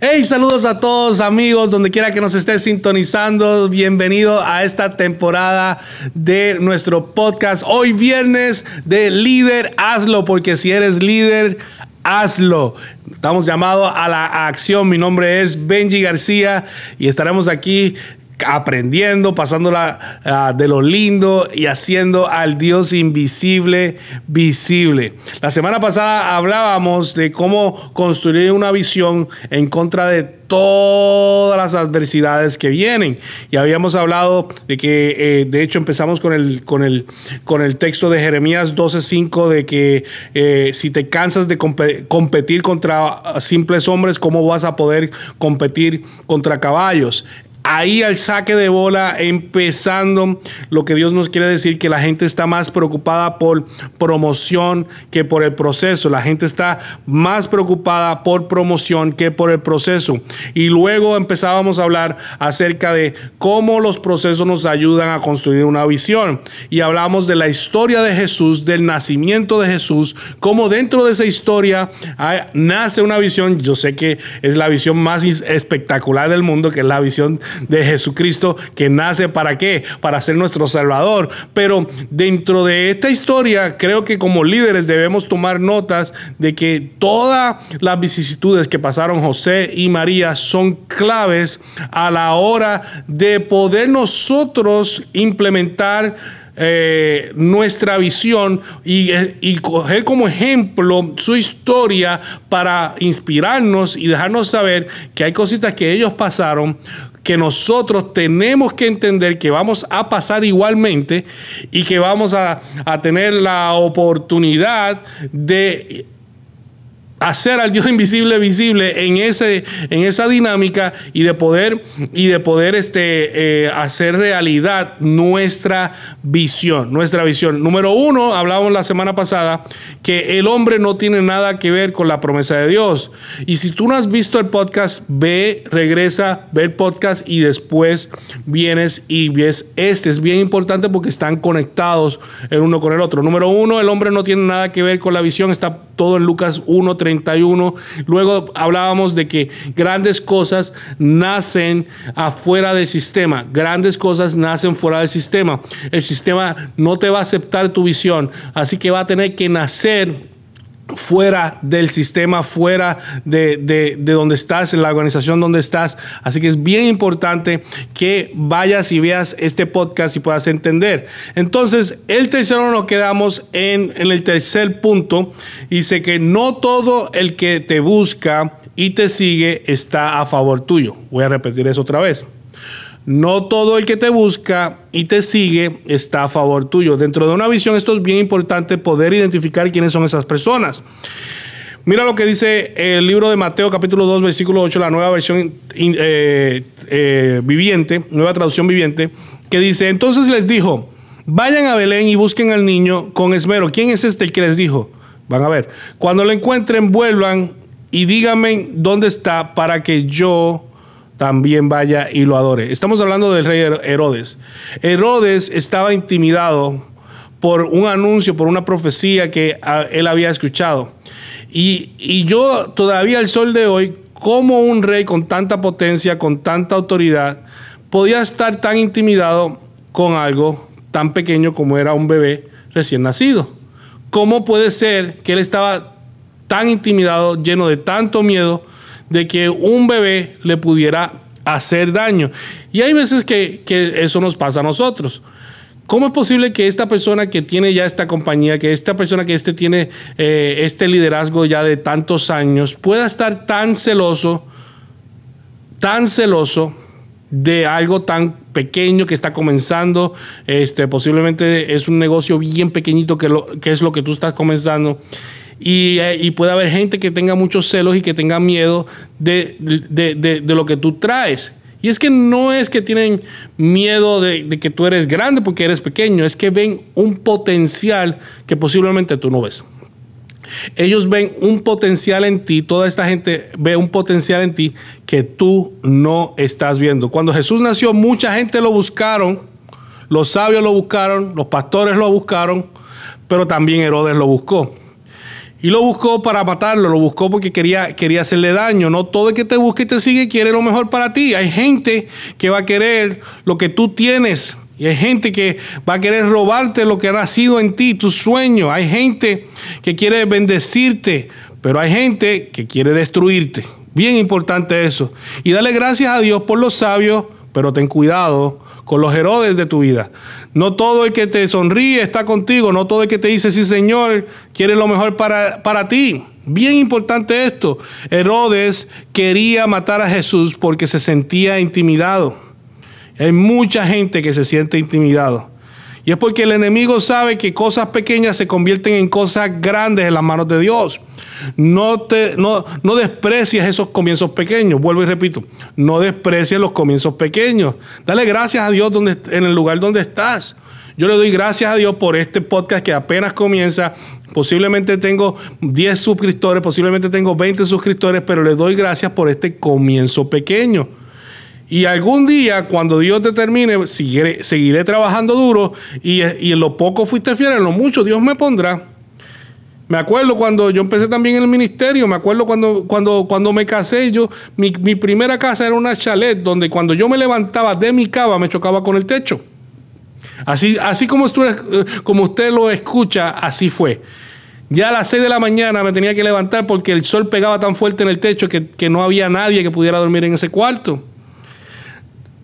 Hey, saludos a todos amigos, donde quiera que nos estés sintonizando. Bienvenido a esta temporada de nuestro podcast. Hoy viernes de líder, hazlo, porque si eres líder, hazlo. Estamos llamados a la acción. Mi nombre es Benji García y estaremos aquí aprendiendo, pasándola uh, de lo lindo y haciendo al Dios invisible visible. La semana pasada hablábamos de cómo construir una visión en contra de todas las adversidades que vienen. Y habíamos hablado de que, eh, de hecho, empezamos con el, con el, con el texto de Jeremías 12:5, de que eh, si te cansas de competir contra simples hombres, ¿cómo vas a poder competir contra caballos? Ahí al saque de bola, empezando lo que Dios nos quiere decir, que la gente está más preocupada por promoción que por el proceso. La gente está más preocupada por promoción que por el proceso. Y luego empezábamos a hablar acerca de cómo los procesos nos ayudan a construir una visión. Y hablamos de la historia de Jesús, del nacimiento de Jesús, cómo dentro de esa historia nace una visión. Yo sé que es la visión más espectacular del mundo, que es la visión de Jesucristo que nace para qué? Para ser nuestro Salvador. Pero dentro de esta historia, creo que como líderes debemos tomar notas de que todas las vicisitudes que pasaron José y María son claves a la hora de poder nosotros implementar eh, nuestra visión y, y, coger como ejemplo su historia para inspirarnos y dejarnos saber que hay cositas que ellos pasaron que nosotros tenemos que entender que vamos a pasar igualmente y que vamos a, a tener la oportunidad de hacer al Dios invisible visible en, ese, en esa dinámica y de poder, y de poder este, eh, hacer realidad nuestra visión, nuestra visión. Número uno, hablábamos la semana pasada que el hombre no tiene nada que ver con la promesa de Dios. Y si tú no has visto el podcast, ve, regresa, ve el podcast y después vienes y ves este. Es bien importante porque están conectados el uno con el otro. Número uno, el hombre no tiene nada que ver con la visión. Está todo en Lucas 1, 31. Luego hablábamos de que grandes cosas nacen afuera del sistema. Grandes cosas nacen fuera del sistema. El sistema no te va a aceptar tu visión. Así que va a tener que nacer fuera del sistema, fuera de, donde estás, en la organización donde estás. Así que es bien importante que vayas y veas este podcast y puedas entender. Entonces, el tercero nos quedamos en, en el tercer punto. Dice que no todo el que te busca y te sigue está a favor tuyo. Voy a repetir eso otra vez. No todo el que te busca y te sigue está a favor tuyo. Dentro de una visión esto es bien importante poder identificar quiénes son esas personas. Mira lo que dice el libro de Mateo capítulo 2 versículo 8, la nueva versión eh, eh, viviente, nueva traducción viviente, que dice, entonces les dijo, vayan a Belén y busquen al niño con esmero. ¿Quién es este el que les dijo? Van a ver. Cuando lo encuentren, vuelvan y díganme dónde está para que yo también vaya y lo adore. Estamos hablando del rey Herodes. Herodes estaba intimidado por un anuncio, por una profecía que ah, él había escuchado. Y, y yo todavía al sol de hoy, como un rey con tanta potencia, con tanta autoridad, podía estar tan intimidado con algo tan pequeño como era un bebé recién nacido. ¿Cómo puede ser que él estaba tan intimidado, lleno de tanto miedo, de que un bebé le pudiera hacer daño. Y hay veces que, eso nos pasa a nosotros. ¿Cómo es posible que esta persona que tiene ya esta compañía, que esta persona que este tiene eh, este liderazgo ya de tantos años, pueda estar tan celoso, tan celoso de algo tan pequeño que está comenzando? Este, posiblemente es un negocio bien pequeñito que, lo, que es lo que tú estás comenzando eh, y, puede haber gente que tenga muchos celos y que tenga miedo de, lo que tú traes. Y es que no es que tienen miedo de, que tú eres grande porque eres pequeño, es que ven un potencial que posiblemente tú no ves. Ellos ven un potencial en ti, toda esta gente ve un potencial en ti que tú no estás viendo. Cuando Jesús nació, mucha gente lo buscaron, los sabios lo buscaron, los pastores lo buscaron, pero también Herodes lo buscó. Y lo buscó para matarlo, lo buscó porque quería, quería hacerle daño. No todo el que te busca y te sigue quiere lo mejor para ti. Hay gente que va a querer lo que tú tienes. Y hay gente que va a querer robarte lo que ha nacido en ti, tu sueño. Hay gente que quiere bendecirte, pero hay gente que quiere destruirte. Bien importante eso. Y dale gracias a Dios por los sabios, pero ten cuidado con los Herodes de tu vida. No todo el que te sonríe está contigo, no todo el que te dice sí Señor quiere lo mejor para, para ti. Bien importante esto. Herodes quería matar a Jesús porque se sentía intimidado. Hay mucha gente que se siente intimidado. Y es porque el enemigo sabe que cosas pequeñas se convierten en cosas grandes en las manos de Dios. No, te, no, no desprecies esos comienzos pequeños. Vuelvo y repito, no desprecies los comienzos pequeños. Dale gracias a Dios donde, en el lugar donde estás. Yo le doy gracias a Dios por este podcast que apenas comienza. Posiblemente tengo 10 suscriptores, posiblemente tengo 20 suscriptores, pero le doy gracias por este comienzo pequeño. Y algún día, cuando Dios te termine, seguiré, seguiré trabajando duro y, en lo poco fuiste fiel, en lo mucho Dios me pondrá. Me acuerdo cuando yo empecé también en el ministerio, me acuerdo cuando, cuando, cuando me casé, yo, mi, primera casa era una chalet donde cuando yo me levantaba de mi cama me chocaba con el techo. Así, así como, usted, como usted lo escucha, así fue. Ya a las 6 de la mañana me tenía que levantar porque el sol pegaba tan fuerte en el techo que, que no había nadie que pudiera dormir en ese cuarto.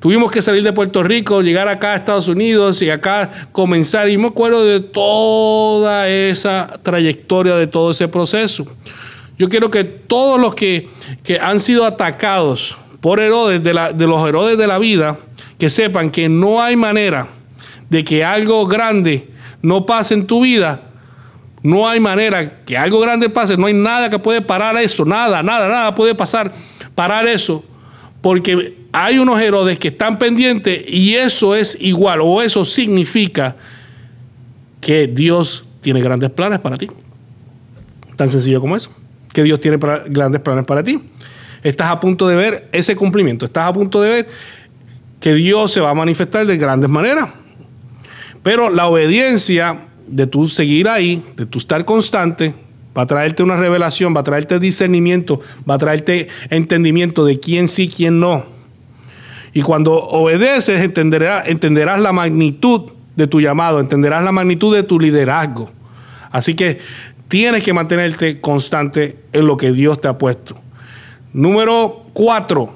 Tuvimos que salir de Puerto Rico, llegar acá a Estados Unidos y acá comenzar. Y me acuerdo de toda esa trayectoria, de todo ese proceso. Yo quiero que todos los que, han sido atacados por Herodes, de, de los Herodes de la vida, que sepan que no hay manera de que algo grande no pase en tu vida. No hay manera que algo grande pase. No hay nada que puede parar eso. Nada, nada, nada puede pasar, parar eso. Porque hay unos Herodes que están pendientes y eso es igual o eso significa que Dios tiene grandes planes para ti. Tan sencillo como eso. Que Dios tiene grandes planes para ti. Estás a punto de ver ese cumplimiento. Estás a punto de ver que Dios se va a manifestar de grandes maneras. Pero la obediencia de tu seguir ahí, de tu estar constante, va a traerte una revelación, va a traerte discernimiento, va a traerte entendimiento de quién sí, quién no. Y cuando obedeces, entenderás, entenderás la magnitud de tu llamado, entenderás la magnitud de tu liderazgo. Así que tienes que mantenerte constante en lo que Dios te ha puesto. Número cuatro.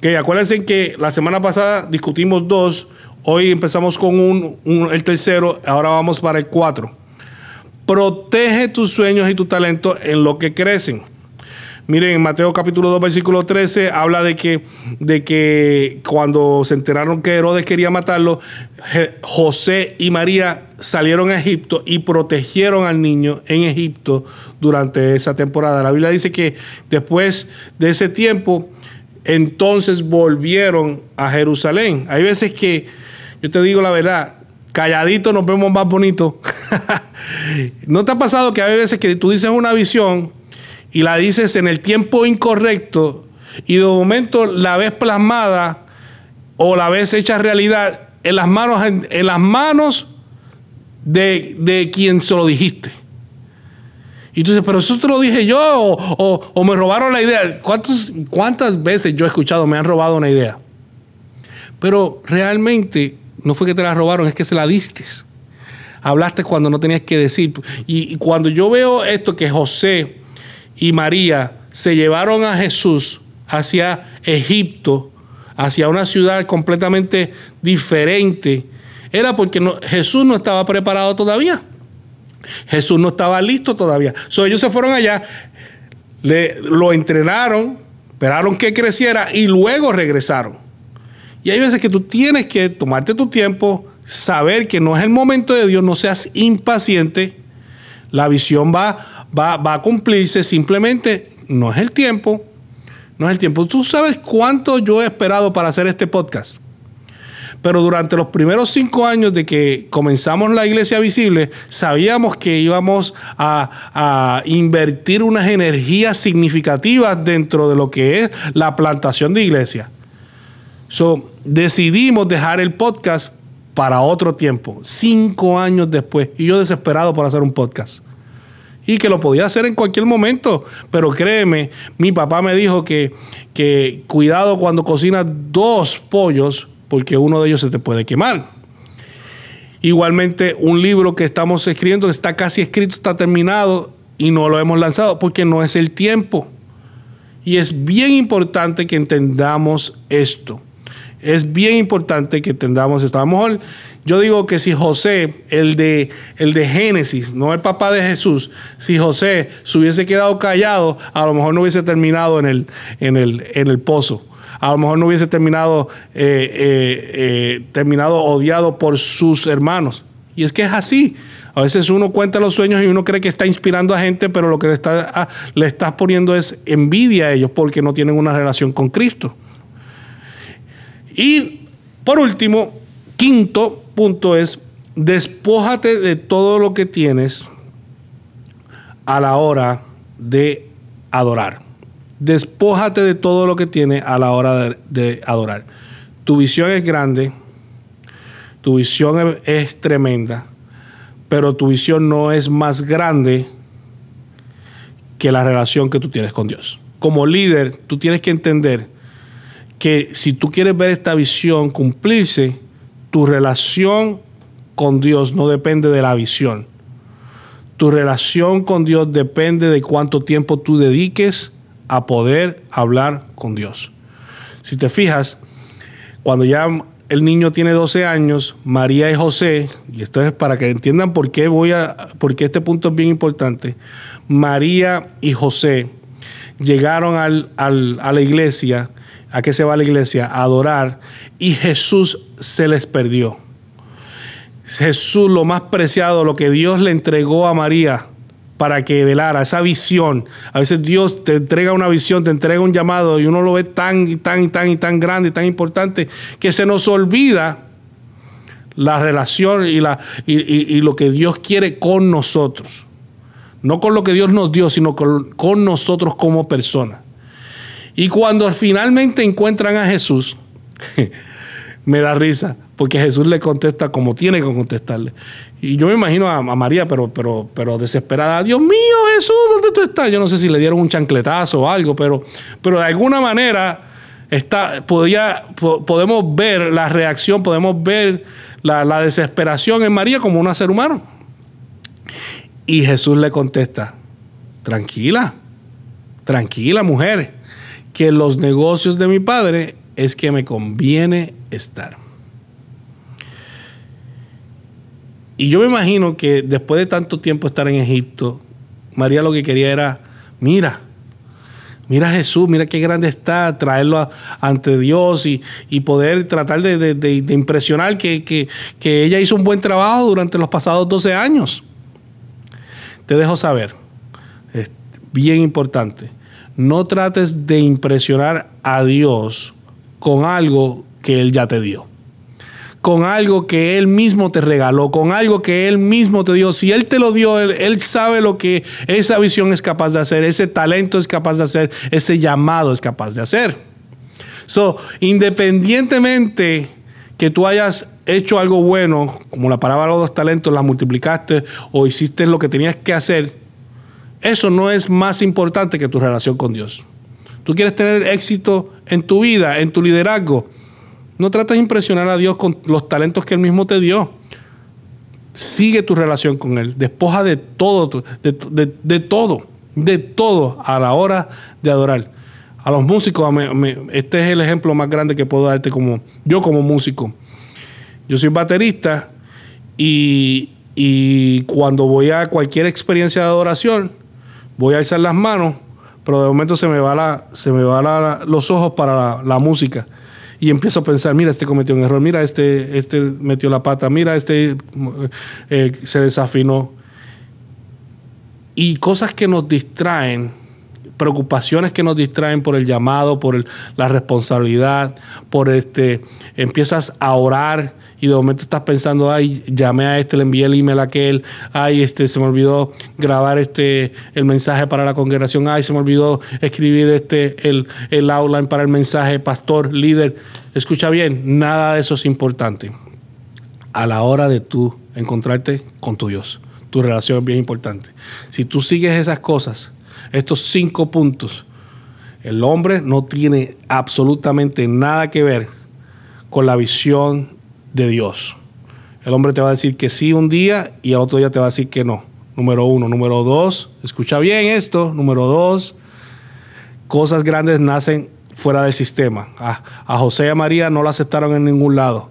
Que acuérdense que la semana pasada discutimos dos. Hoy empezamos con un, el tercero. Ahora vamos para el cuatro. Protege tus sueños y tu talento en lo que crecen. Miren, en Mateo capítulo 2, versículo 13, habla de que, de que cuando se enteraron que Herodes quería matarlo, José y María salieron a Egipto y protegieron al niño en Egipto durante esa temporada. La Biblia dice que después de ese tiempo, entonces volvieron a Jerusalén. Hay veces que, yo te digo la verdad, calladito nos vemos más bonitos. ¿No te ha pasado que hay veces que tú dices una visión? y la dices en el tiempo incorrecto y de momento la ves plasmada o la ves hecha realidad en las manos, en, las manos de, quien se lo dijiste. Y tú dices, pero eso te lo dije yo o, me robaron la idea. ¿Cuántas veces yo he escuchado me han robado una idea? Pero realmente no fue que te la robaron, es que se la diste. Hablaste cuando no tenías que decir. y cuando yo veo esto que José y María se llevaron a Jesús hacia Egipto, hacia una ciudad completamente diferente, era porque Jesús no estaba preparado todavía. Jesús no estaba listo todavía. So, ellos se fueron allá, le, lo entrenaron, esperaron que creciera y luego regresaron. Y hay veces que tú tienes que tomarte tu tiempo, saber que no es el momento de Dios, no seas impaciente. La visión va va, a cumplirse, simplemente no es el tiempo, no es el tiempo. Tú sabes cuánto yo he esperado para hacer este podcast. Pero durante los primeros cinco años de que comenzamos la iglesia visible, sabíamos que íbamos a, a, invertir unas energías significativas dentro de lo que es la plantación de iglesia. So, decidimos dejar el podcast para otro tiempo, cinco años después, y yo desesperado por hacer un podcast. y que lo podía hacer en cualquier momento. Pero créeme, mi papá me dijo que, que cuidado cuando cocinas dos pollos porque uno de ellos se te puede quemar. Igualmente, un libro que estamos escribiendo, está casi escrito, está terminado y no lo hemos lanzado porque no es el tiempo. Y es bien importante que entendamos esto. Es bien importante que entendamos esto. A lo mejor yo digo que si José, el de, el de Génesis, no el papá de Jesús, si José se hubiese quedado callado, a lo mejor no hubiese terminado en el, en el, en el pozo. A lo mejor no hubiese terminado, eh, eh, eh, terminado odiado por sus hermanos. Y es que es así. A veces uno cuenta los sueños y uno cree que está inspirando a gente, pero lo que le, está, le estás poniendo es envidia a ellos porque no tienen una relación con Cristo. Y por último, quinto, punto es, despójate de todo lo que tienes a la hora de adorar. Despójate de todo lo que tienes a la hora de, adorar. Tu visión es grande, tu visión es, tremenda, pero tu visión no es más grande que la relación que tú tienes con Dios. Como líder, tú tienes que entender que si tú quieres ver esta visión cumplirse, tu relación con Dios no depende de la visión. Tu relación con Dios depende de cuánto tiempo tú dediques a poder hablar con Dios. Si te fijas, cuando ya el niño tiene 12 años, María y José, y esto es para que entiendan por qué voy a, porque este punto es bien importante. María y José llegaron al, a la iglesia a qué se va la iglesia, a adorar, y Jesús se les perdió. Jesús, lo más preciado, lo que Dios le entregó a María para que velara, esa visión. A veces Dios te entrega una visión, te entrega un llamado y uno lo ve tan y tan y tan y tan grande y tan importante que se nos olvida la relación y, la, y, lo que Dios quiere con nosotros. No con lo que Dios nos dio, sino con nosotros como personas. Y cuando finalmente encuentran a Jesús, me da risa, porque Jesús le contesta como tiene que contestarle. Y yo me imagino a, María, pero, pero, pero desesperada, Dios mío, Jesús, ¿dónde tú estás? Yo no sé si le dieron un chancletazo o algo, pero, pero de alguna manera está, podemos ver la reacción, podemos ver la, la desesperación en María como un ser humano. Y Jesús le contesta, tranquila, tranquila mujer que los negocios de mi padre es que me conviene estar. Y yo me imagino que después de tanto tiempo estar en Egipto, María lo que quería era, mira, mira a Jesús, mira qué grande está, traerlo ante Dios y, poder tratar de, impresionar que, que, ella hizo un buen trabajo durante los pasados 12 años. Te dejo saber, es bien importante no trates de impresionar a Dios con algo que Él ya te dio. Con algo que Él mismo te regaló, con algo que Él mismo te dio. Si Él te lo dio, Él, sabe lo que esa visión es capaz de hacer, ese talento es capaz de hacer, ese llamado es capaz de hacer. So, independientemente que tú hayas hecho algo bueno, como la parábola de los talentos, la multiplicaste o hiciste lo que tenías que hacer, eso no es más importante que tu relación con Dios. Tú quieres tener éxito en tu vida, en tu liderazgo. No trates de impresionar a Dios con los talentos que Él mismo te dio. Sigue tu relación con Él. Despoja de todo, de, todo, de todo a la hora de adorar. A los músicos, este es el ejemplo más grande que puedo darte como yo como músico. Yo soy baterista y, y cuando voy a cualquier experiencia de adoración, voy a alzar las manos, pero de momento se me va, la, se me va los ojos para la, música. Y empiezo a pensar, mira, este cometió un error, mira, este, este metió la pata, mira, este eh, se desafinó. Y cosas que nos distraen, preocupaciones que nos distraen por el llamado, por la responsabilidad, por este, empiezas a orar y de momento estás pensando, ay, llamé a este, le envié el email a aquel, ay, este, se me olvidó grabar este, el mensaje para la congregación, ay, se me olvidó escribir este, el, el outline para el mensaje, pastor, líder. Escucha bien, nada de eso es importante a la hora de tú encontrarte con tu Dios. tu relación es bien importante. Si tú sigues esas cosas, estos cinco puntos, el hombre no tiene absolutamente nada que ver con la visión de Dios. El hombre te va a decir que sí un día y al otro día te va a decir que no. Número uno. Número dos, escucha bien esto. Número dos, cosas grandes nacen fuera del sistema. A, José y a María no lo aceptaron en ningún lado.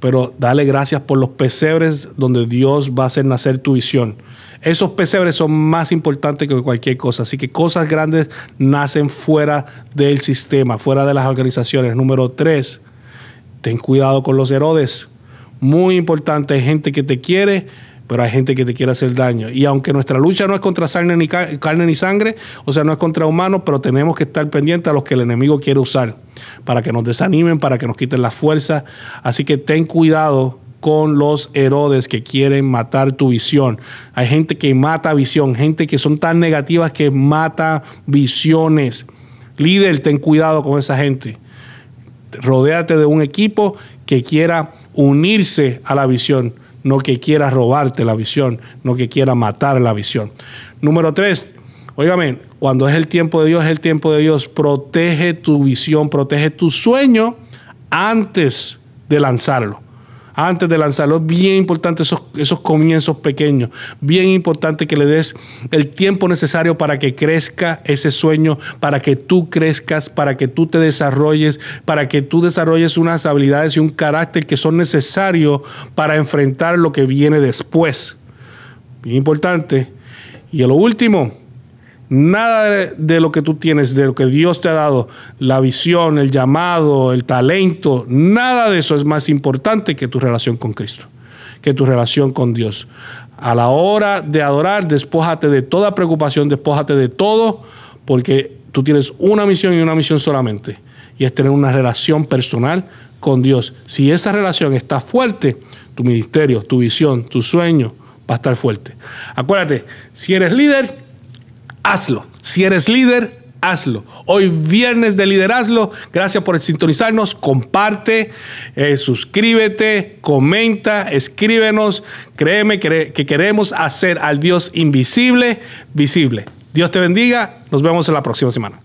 Pero dale gracias por los pesebres donde Dios va a hacer nacer tu visión. Esos pesebres son más importantes que cualquier cosa. Así que cosas grandes nacen fuera del sistema, fuera de las organizaciones. Número tres, ten cuidado con los Herodes. Muy importante, hay gente que te quiere, pero hay gente que te quiere hacer daño. Y aunque nuestra lucha no es contra carne ni, carne ni sangre, o sea, no es contra humanos, pero tenemos que estar pendientes a los que el enemigo quiere usar para que nos desanimen, para que nos quiten la fuerza. Así que ten cuidado con los Herodes que quieren matar tu visión. Hay gente que mata visión, gente que son tan negativas que mata visiones. Líder, ten cuidado con esa gente. Rodéate de un equipo que quiera unirse a la visión, no que quiera robarte la visión, no que quiera matar la visión. Número tres, óigame, cuando es el tiempo de Dios, es el tiempo de Dios. Protege tu visión, protege tu sueño antes de lanzarlo antes de lanzarlo. Bien importante esos, esos comienzos pequeños. Bien importante que le des el tiempo necesario para que crezca ese sueño, para que tú crezcas, para que tú te desarrolles, para que tú desarrolles unas habilidades y un carácter que son necesarios para enfrentar lo que viene después. Bien importante. Y a lo último, Nada de lo que tú tienes, de lo que Dios te ha dado, la visión, el llamado, el talento, nada de eso es más importante que tu relación con Cristo, que tu relación con Dios. A la hora de adorar, despójate de toda preocupación, despójate de todo, porque tú tienes una misión y una misión solamente, y es tener una relación personal con Dios. Si esa relación está fuerte, tu ministerio, tu visión, tu sueño va a estar fuerte. Acuérdate, si eres líder, hazlo. Si eres líder, hazlo. Hoy viernes de liderazgo, gracias por sintonizarnos, comparte, eh, suscríbete, comenta, escríbenos. Créeme que, que queremos hacer al Dios invisible visible. Dios te bendiga, nos vemos en la próxima semana.